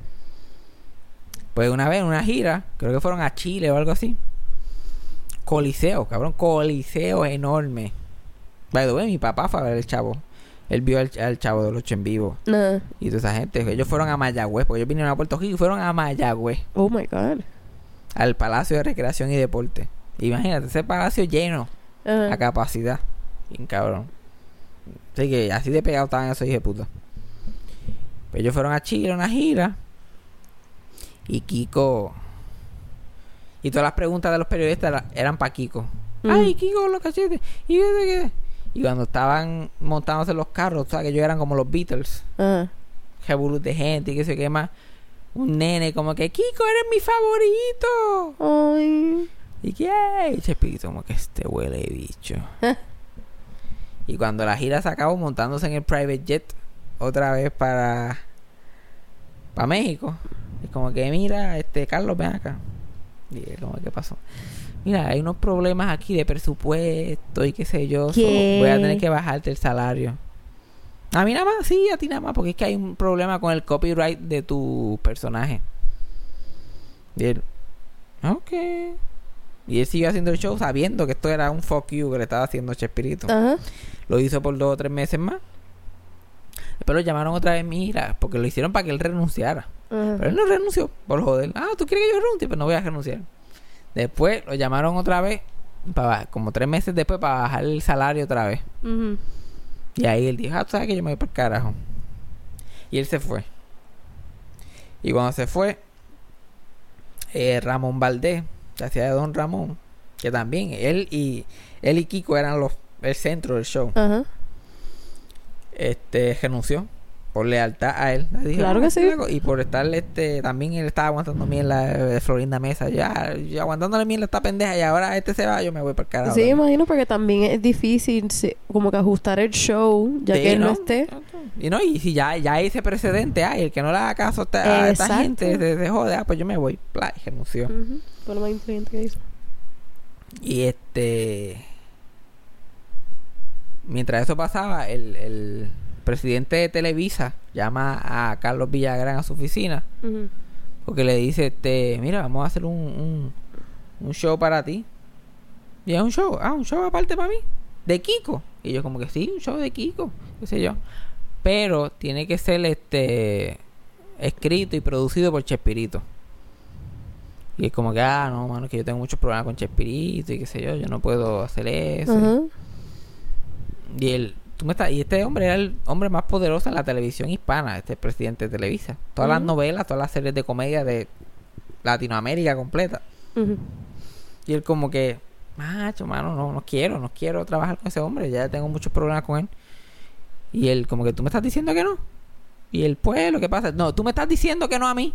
Pues una vez en una gira, creo que fueron a Chile o algo así. Coliseo, cabrón, coliseo enorme. By the way, mi papá fue a ver el chavo. Él vio al, al chavo del 8 en vivo. Nah. Y toda esa gente, ellos fueron a Mayagüez, porque ellos vinieron a Puerto Rico y fueron a Mayagüez, Oh my God. al Palacio de Recreación y Deporte. Imagínate, ese palacio lleno a capacidad. Bien cabrón. Así que así de pegado estaban esos hijos de puta. Pues ellos fueron a Chile a una gira. Y Kiko. Y todas las preguntas de los periodistas era- eran para Kiko. Mm. Ay, Kiko, los cachetes. Y, y cuando estaban montándose los carros, sabes que ellos eran como los Beatles. Ajá. Revolut de gente y qué sé qué más. Un nene como que, Kiko, eres mi favorito. Ay. ¿Y qué? Y Chespirito como que este huele de bicho. y cuando la gira se acabó montándose en el private jet otra vez para para México. Es como que mira, este Carlos, ven acá. Como que pasó. Mira, hay unos problemas aquí de presupuesto y qué sé yo. so ¿Qué? voy a tener que bajarte el salario. A mí nada más, sí, a ti nada más, porque es que hay un problema con el copyright de tu personaje. Y él, ok. Y él siguió haciendo el show sabiendo que esto era un fuck you que le estaba haciendo Chespirito. Lo hizo por dos o tres meses más. Después lo llamaron otra vez, mira, porque lo hicieron para que él renunciara. Pero él no renunció, por joder. Ah, ¿tú quieres que yo renuncie? Pues no voy a renunciar. Después lo llamaron otra vez, para, como tres meses después, para bajar el salario otra vez. Y ahí él dijo, ah, tú sabes que yo me voy para el carajo. Y él se fue. Y cuando se fue, eh, Ramón Valdés, que hacía de Don Ramón, que también él y él y Kiko eran los el centro del show, Ajá. Este renunció por lealtad a él. Le dijo, Claro que "Ah, sí. flaco", Y por estar este también él estaba aguantando mierda de Florinda Mesa, ya, ya aguantándole mierda a esta pendeja y ahora este se va, yo me voy para el carajo. Sí, imagino porque también es difícil como que ajustar el show ya Sí, que él no, ¿no? esté. Y no, y si ya, ya ese precedente, ay, el que no le haga caso a esta, a esta gente se, se jode, ah, pues yo me voy. Pla, y renunció. Ujú. Fue lo más inteligente que hizo. Y este. Mientras eso pasaba, el, el presidente de Televisa llama a Carlos Villagrán a su oficina. Porque le dice, este, mira, vamos a hacer un, un, un show para ti. Y es un show, ah, un show aparte para mí. De Kiko. Y yo como que sí, un show de Kiko, qué sé yo. Pero tiene que ser este escrito y producido por Chespirito. Y es como que, ah, no, mano, que yo tengo muchos problemas con Chespirito y qué sé yo, yo no puedo hacer eso. Y él, tú me estás, y este hombre era el hombre más poderoso en la televisión hispana, este presidente de Televisa. Todas las novelas, todas las series de comedia de Latinoamérica completa. Y él como que, macho, mano, no, no quiero, no quiero trabajar con ese hombre, ya tengo muchos problemas con él. Y él como que, ¿tú me estás diciendo que no? Y él, pues, lo que pasa, no, tú me estás diciendo que no a mí.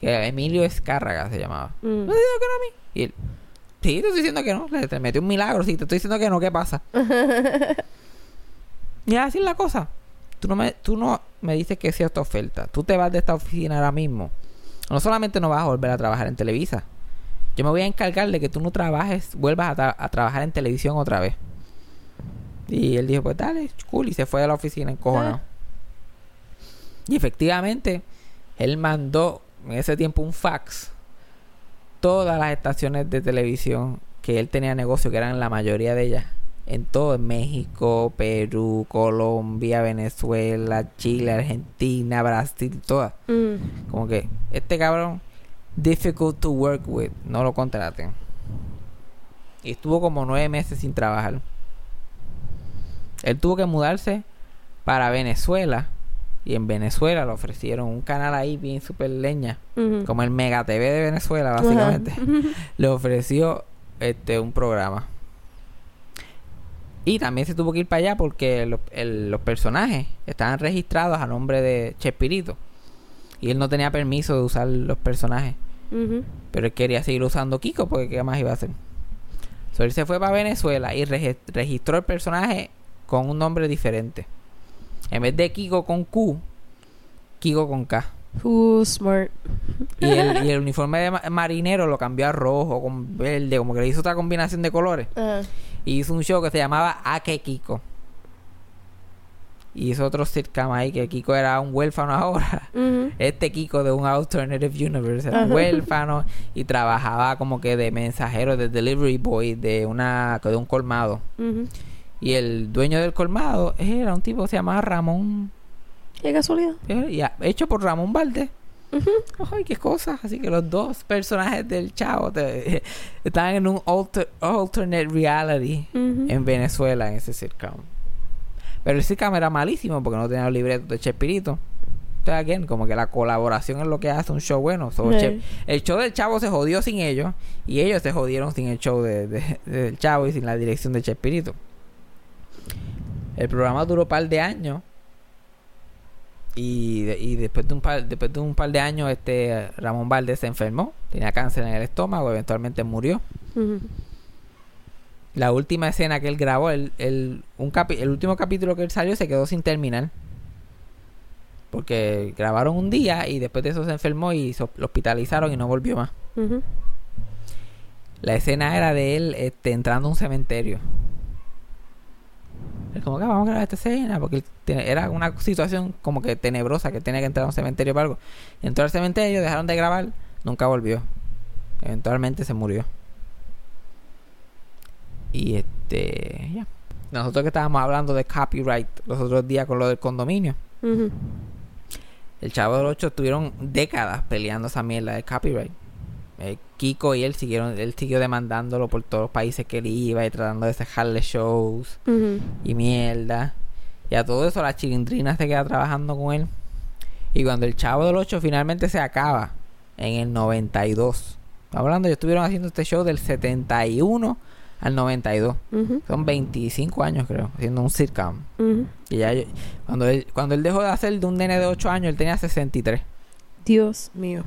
Que Emilio Escárraga se llamaba. Mm. ¿Me estás diciendo que no a mí? Y él, sí, te estoy diciendo que no. Le te metió un milagro, sí, te estoy diciendo que no, ¿qué pasa? y así es la cosa. Tú no, me, tú no me dices que sea esta oferta. Tú te vas de esta oficina ahora mismo. No solamente no vas a volver a trabajar en Televisa. Yo me voy a encargar de que tú no trabajes, vuelvas a, tra- a trabajar en televisión otra vez. Y él dijo, pues dale, cool. Y se fue de la oficina encojonado. Y efectivamente, él mandó en ese tiempo un fax. Todas las estaciones de televisión que él tenía negocio, que eran la mayoría de ellas, en todo, en México, Perú, Colombia, Venezuela, Chile, Argentina, Brasil, todas. Mm. Como que este cabrón, difficult to work with, no lo contraten. Y estuvo como nueve meses sin trabajar. Él tuvo que mudarse para Venezuela. Y en Venezuela le ofrecieron un canal ahí bien super leña. Como el Mega TV de Venezuela, básicamente. Le ofreció este un programa. Y también se tuvo que ir para allá porque los, el- los personajes estaban registrados a nombre de Chespirito. Y él no tenía permiso de usar los personajes. Pero él quería seguir usando Kiko porque ¿qué más iba a hacer? So, él se fue para Venezuela y regi- registró el personaje con un nombre diferente. En vez de Kiko con Q, Kiko con K. Uh, smart. Y el, y el uniforme de ma- marinero lo cambió a rojo con verde, como que le hizo otra combinación de colores. Ajá. Y hizo un show que se llamaba Ake Kiko. Y hizo otro sitcom ahí que Kiko era un huérfano ahora. Este Kiko de un alternative universe era un huérfano y trabajaba como que de mensajero, de delivery boy de una de un colmado. Y el dueño del colmado era un tipo que se llamaba Ramón, Qué casualidad. hecho por Ramón Valdés. Ay, qué cosas. Así que los dos personajes del chavo te- estaban en un alter- alternate reality en Venezuela en ese sitcom. Pero el sitcom era malísimo porque no tenía los libretos de Chespirito. Entonces, again, como que la colaboración es lo que hace un show bueno. So, el show del chavo se jodió sin ellos y ellos se jodieron sin el show de, de- del chavo y sin la dirección de Chespirito. El programa duró un par de años y, y después de un par después de un par de años este Ramón Valdés se enfermó, tenía cáncer en el estómago, eventualmente murió. La última escena que él grabó, el, el, un capi- el último capítulo que él salió se quedó sin terminar. Porque grabaron un día y después de eso se enfermó y so- lo hospitalizaron y no volvió más. La escena era de él este, entrando a un cementerio. Es como que "Ah, vamos a grabar esta escena porque él tiene- era una situación como que tenebrosa que tenía que entrar a un cementerio para algo. Entró al cementerio, dejaron de grabar, nunca volvió. Eventualmente se murió. Y este, ya. Nosotros que estábamos hablando de copyright los otros días con lo del condominio. El Chavo del 8 estuvieron décadas peleando esa mierda de copyright. Eh, Kiko y él siguieron, él siguió demandándolo por todos los países que él iba y tratando de cejarle shows y mierda. Y a todo eso la chilindrina se queda trabajando con él. Y cuando el Chavo del 8 finalmente se acaba, en el 92. Estamos hablando, ellos estuvieron haciendo este show del 71 al 92. Ujú, Son 25 años, creo, haciendo un sitcom. Y ya yo- cuando él, cuando él dejó de hacer de un nene de 8 años, él tenía 63. Dios mío.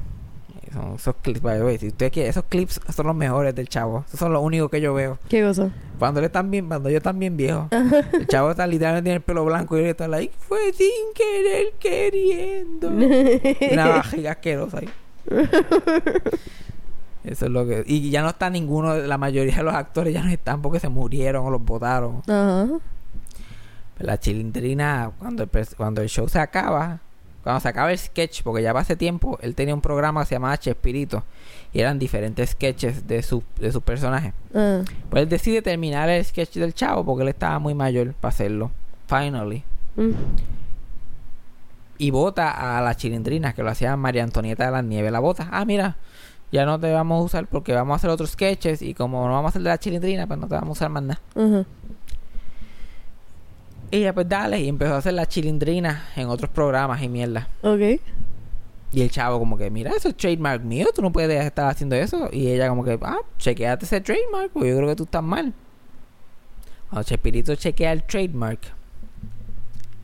Son esos clips, by the way, si usted quiere, esos clips son los mejores del chavo. Esos son los únicos que yo veo. ¿Qué cosa? Cuando él está bien, cuando yo están bien viejo. El chavo está literalmente tiene el pelo blanco y él está like, fue sin querer queriendo. Una barriga asquerosa ahí. Eso es lo que. Y ya no está ninguno, la mayoría de los actores ya no están porque se murieron o los votaron. Ajá. La chilindrina, cuando el, cuando el show se acaba, cuando se acaba el sketch, porque ya hace tiempo, él tenía un programa que se llamaba Chespirito. Y eran diferentes sketches de su, de sus personajes. Ah, Pues él decide terminar el sketch del chavo porque él estaba muy mayor para hacerlo. Finally. mm. Y vota a la chilindrina que lo hacía María Antonieta de las Nieves. La vota. Ah, mira, ya no te vamos a usar porque vamos a hacer otros sketches. Y como no vamos a hacer de la chilindrina, pues no te vamos a usar más nada. Y ella, pues dale. Y empezó a hacer la chilindrina en otros programas y mierda. Ok. Y el chavo, como que, mira, eso es trademark mío. Tú no puedes estar haciendo eso. Y ella, como que, ah, chequeate ese trademark. Porque yo creo que tú estás mal. Cuando Chespirito chequea el trademark,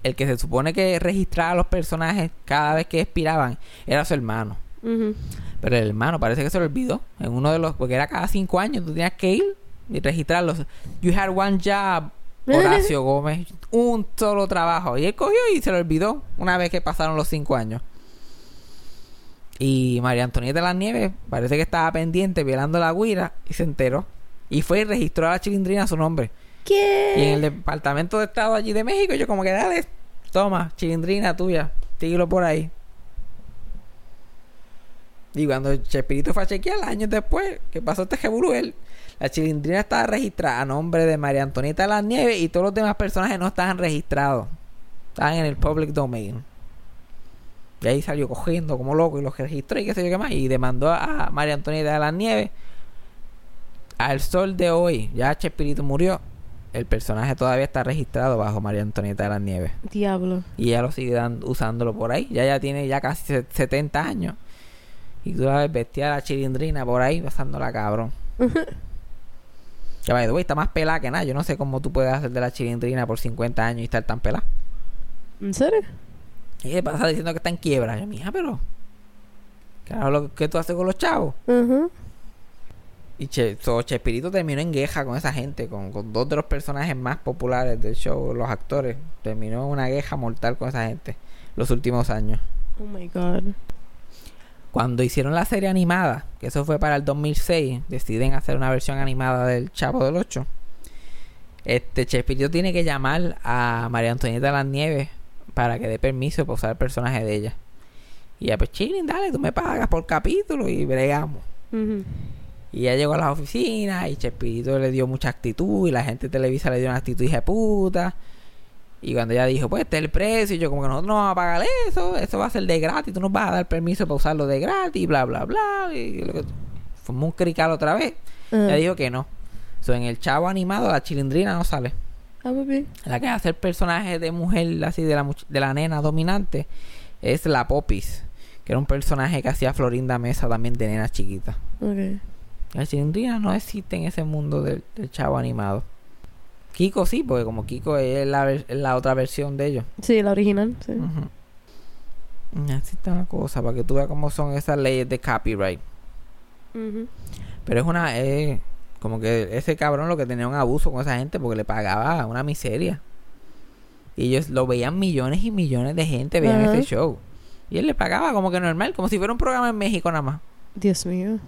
el que se supone que registraba a los personajes cada vez que expiraban era su hermano. Pero el hermano parece que se lo olvidó. En uno de los. Porque era cada cinco años. Tú tenías que ir y registrarlos. You had one job. Horacio Gómez. Un solo trabajo. Y él cogió y se lo olvidó. Una vez que pasaron los cinco años. Y María Antonieta de las Nieves parece que estaba pendiente violando la guira y se enteró. Y fue y registró a la chilindrina a su nombre. ¿Qué? Y en el Departamento de Estado allí de México, yo como que dale, toma, chilindrina tuya, síguelo por ahí. Y cuando Chespirito fue a chequear, años después, que pasó este revolú, él, la chilindrina estaba registrada a nombre de María Antonieta de las Nieves y todos los demás personajes no estaban registrados. Estaban en el public domain. Y ahí salió cogiendo como loco y los registró y qué sé yo qué más. Y demandó a María Antonieta de las Nieves. Al sol de hoy, ya Chespirito murió. El personaje todavía está registrado bajo María Antonieta de las Nieves. Diablo. Y ella lo sigue dan- usándolo por ahí. Ya ya tiene ya casi se- 70 años. Y tú la ves vestida la chilindrina por ahí, pasándola cabrón. Que by the way, está más pelada que nada. Yo no sé cómo tú puedes hacer de la chilindrina por 50 años y estar tan pelada. ¿En serio? Y le pasa diciendo que está en quiebra. Yo, mija, pero. Claro, lo que tú haces con los chavos. Ajá. Y che, so, Chespirito terminó en guerra con esa gente, con, con dos de los personajes más populares del show, los actores. Terminó una guerra mortal con esa gente los últimos años. Oh my god. Cuando hicieron la serie animada, que eso fue para el 2006, deciden hacer una versión animada del Chavo del 8. Este Chespirito tiene que llamar a María Antonieta de las Nieves para que dé permiso para usar el personaje de ella. Y ya, pues, chilling, dale, tú me pagas por capítulo y bregamos. Y ya llegó a las oficinas y Chespirito le dio mucha actitud y la gente de Televisa le dio una actitud hija de puta. Y cuando ella dijo, pues este es el precio, y yo como que nosotros no vamos a pagar eso, eso va a ser de gratis, tú nos vas a dar permiso para usarlo de gratis, bla, bla, bla. Y lo que... Un crical otra vez. Ajá. Ella dijo que no. So, en el chavo animado la chilindrina no sale. Ah, papi. La que hace el personaje de mujer así de la, de la nena dominante es la Popis, que era un personaje que hacía Florinda Mesa también de nena chiquita. Ok. La chilindrina no existe en ese mundo del, del chavo animado. Kiko sí, porque como Kiko es la, la otra versión de ellos. Sí, la original, sí. Ujú. Así está la cosa, para que tú veas cómo son esas leyes de copyright. Ujú. Pero es una... eh, como que ese cabrón lo que tenía un abuso con esa gente porque le pagaba una miseria. Y ellos lo veían millones y millones de gente veían ese show. Y él le pagaba como que normal, como si fuera un programa en México nada más. Dios mío.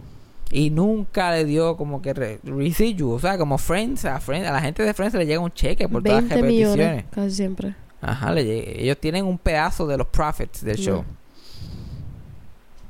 Y nunca le dio como que re- residual, o sea, como Friends, a Friends, a la gente de Friends le llega un cheque por todas las 20 millones, repeticiones. casi siempre. Ajá, le llega- ellos tienen un pedazo de los profits del show.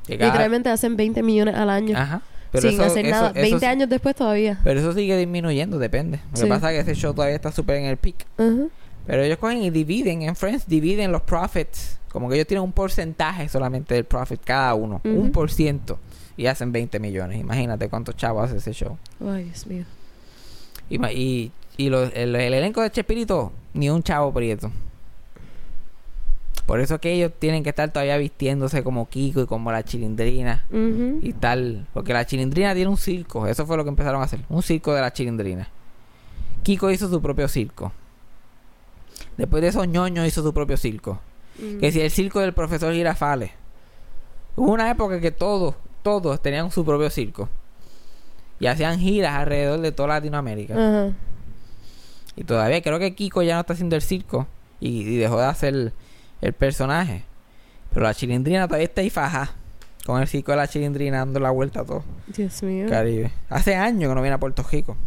Cada- Literalmente hacen 20 millones al año. Ajá. Pero sin eso- hacer nada. eso 20 sí- años después todavía. Pero eso sigue disminuyendo, depende. Lo Sí. que pasa es que ese show todavía está súper en el peak. Ajá. Pero ellos cogen y dividen, en Friends dividen los profits. Como que ellos tienen un porcentaje solamente del profit cada uno. Un por ciento. Y hacen 20 millones. Imagínate cuántos chavos hace ese show. Ay, Dios mío. Y, y, y los- el, el elenco de Chespirito, ni un chavo prieto. Por eso que ellos tienen que estar todavía vistiéndose como Kiko y como la chilindrina y tal. Porque la chilindrina tiene un circo. Eso fue lo que empezaron a hacer. Un circo de la chilindrina. Kiko hizo su propio circo. Después de eso, ñoño hizo su propio circo. Que si el circo del profesor Girafales. Hubo una época que todos, todos tenían su propio circo. Y hacían giras alrededor de toda Latinoamérica. Y todavía creo que Kiko ya no está haciendo el circo. Y, y dejó de hacer el, el personaje. Pero la chilindrina todavía está ahí faja. Con el circo de la chilindrina dando la vuelta a todo. Dios mío. Caribe. Hace años que no viene a Puerto Rico.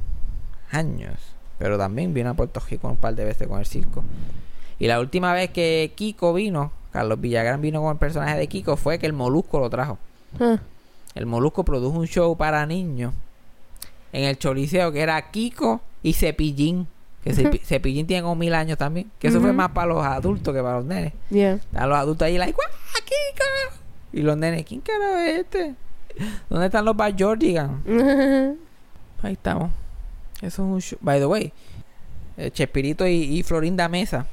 Años. Pero también vino a Puerto Rico un par de veces con el circo. Y la última vez que Kiko vino, Carlos Villagrán vino con el personaje de Kiko, fue que el Molusco lo trajo. Ah. El Molusco produjo un show para niños en el Choliseo que era Kiko y Cepillín. Que Cepi- Cepillín tiene como mil años también. Que eso fue más para los adultos que para los nenes. Yeah. Están los adultos ahí, like, ¡guau, Kiko! Y los nenes, ¿quién carajo es este? ¿Dónde están los Bad Jordigan? Ahí estamos. Eso es un show. By the way, eh, Chespirito y, y Florinda Mesa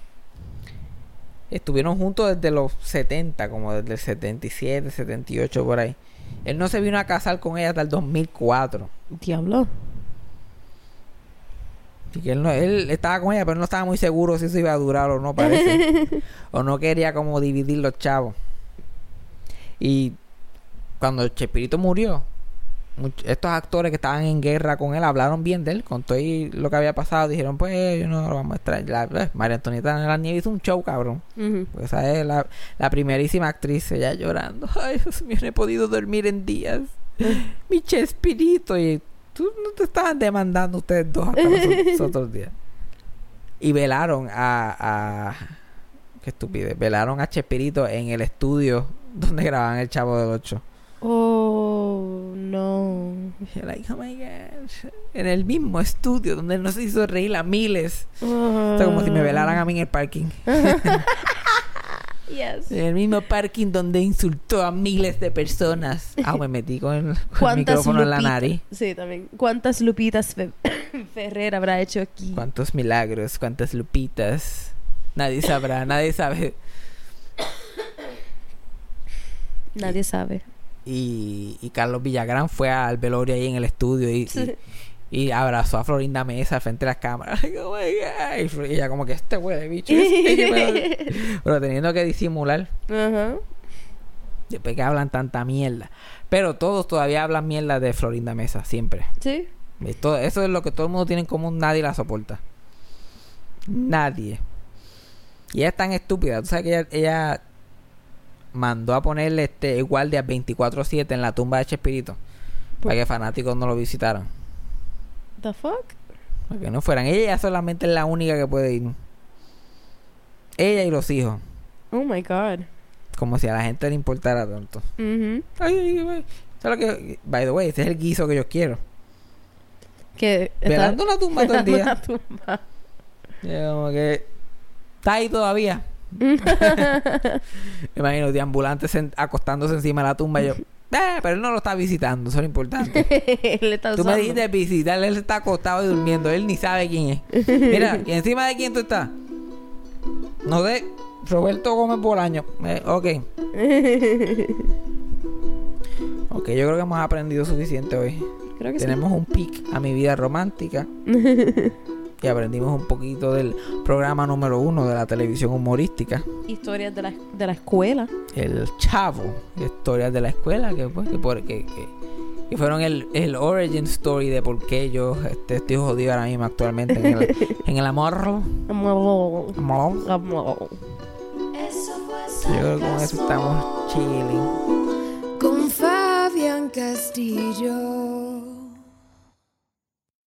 estuvieron juntos desde los 70, como desde el 77, 78, por ahí. Él no se vino a casar con ella hasta el 2004. Diablo. Así que él, no, él estaba con ella, pero no estaba muy seguro si eso iba a durar o no, parece. o no quería como dividir los chavos. Y cuando Chespirito murió, much- estos actores que estaban en guerra con él hablaron bien de él, con todo y lo que había pasado. Dijeron, pues, no lo vamos a extraer. La, eh, María Antonieta de la Nieve hizo un show, cabrón. Pues esa es la, la primerísima actriz, ella llorando. Ay, Dios mío, no he podido dormir en días. Mi Chespirito. Y tú no te estaban demandando ustedes dos hasta los, los otros días. Y velaron a, a. Qué estupidez. Velaron a Chespirito en el estudio donde grababan El Chavo del Ocho. Oh, no. Y yo, like, oh my gosh. En el mismo estudio donde nos hizo reír a miles. O sea, como si me velaran a mí en el parking. Yes. En el mismo parking donde insultó a miles de personas. Ah, me metí con el, con el ¿Cuántas micrófono en la lupitas? nariz. Sí, también. ¿Cuántas lupitas Fe- Ferrer habrá hecho aquí? Cuántos milagros, cuántas lupitas. Nadie sabrá, nadie sabe. Nadie sabe. Y, y Carlos Villagrán fue al velorio ahí en el estudio y, y, y abrazó a Florinda Mesa frente a las cámaras. Oh. Y ella como que este huele bicho. este huele". Pero teniendo que disimular. Ajá. Después que hablan tanta mierda. Pero todos todavía hablan mierda de Florinda Mesa, siempre. Sí. Todo- eso es lo que todo el mundo tiene en común, nadie la soporta. Nadie. Y ella es tan estúpida, tú sabes que ella, ella mandó a ponerle este guardia 24-7 en la tumba de Chespirito. Para que fanáticos no lo visitaran. The fuck? Para que no fueran. Ella solamente es la única que puede ir. Ella y los hijos. Oh my god. Como si a la gente le importara tanto. Ujú. Ay, ay, ay. ¿Sabes lo que? By the way, ese es el guiso que yo quiero. Que Velando una tumba todo el día. una tumba. Como que está ahí todavía. Me imagino de ambulantes acostándose encima de la tumba. Y yo, "Eh, pero él no lo está visitando, eso es lo importante. Él está Tú me dijiste visitar, él está acostado y durmiendo, él ni sabe quién es. Mira, ¿y encima de quién tú estás? No sé, Roberto Gómez Bolaño. Eh, ok. Ok, yo creo que hemos aprendido suficiente hoy. Creo que Tenemos un pic a mi vida romántica. Y aprendimos un poquito del programa número uno de la televisión humorística. Historias de la, de la escuela. El Chavo. Historias de la escuela. Que, pues, que, por- que- que- que fueron el, el origin story de por qué yo este, estoy jodido ahora mismo actualmente en el, en el amor. Amor. Amor. Amor. Yo creo que con eso estamos chilling. con Fabián Castillo.